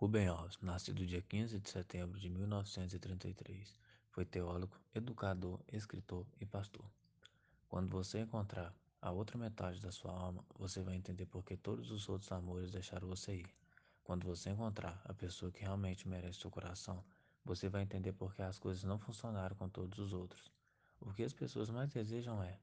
Ruben Alves, nascido dia 15 de setembro de 1933, foi teólogo, educador, escritor e pastor. Quando você encontrar a outra metade da sua alma, você vai entender por que todos os outros amores deixaram você ir. Quando você encontrar a pessoa que realmente merece seu coração, você vai entender por que as coisas não funcionaram com todos os outros. O que as pessoas mais desejam é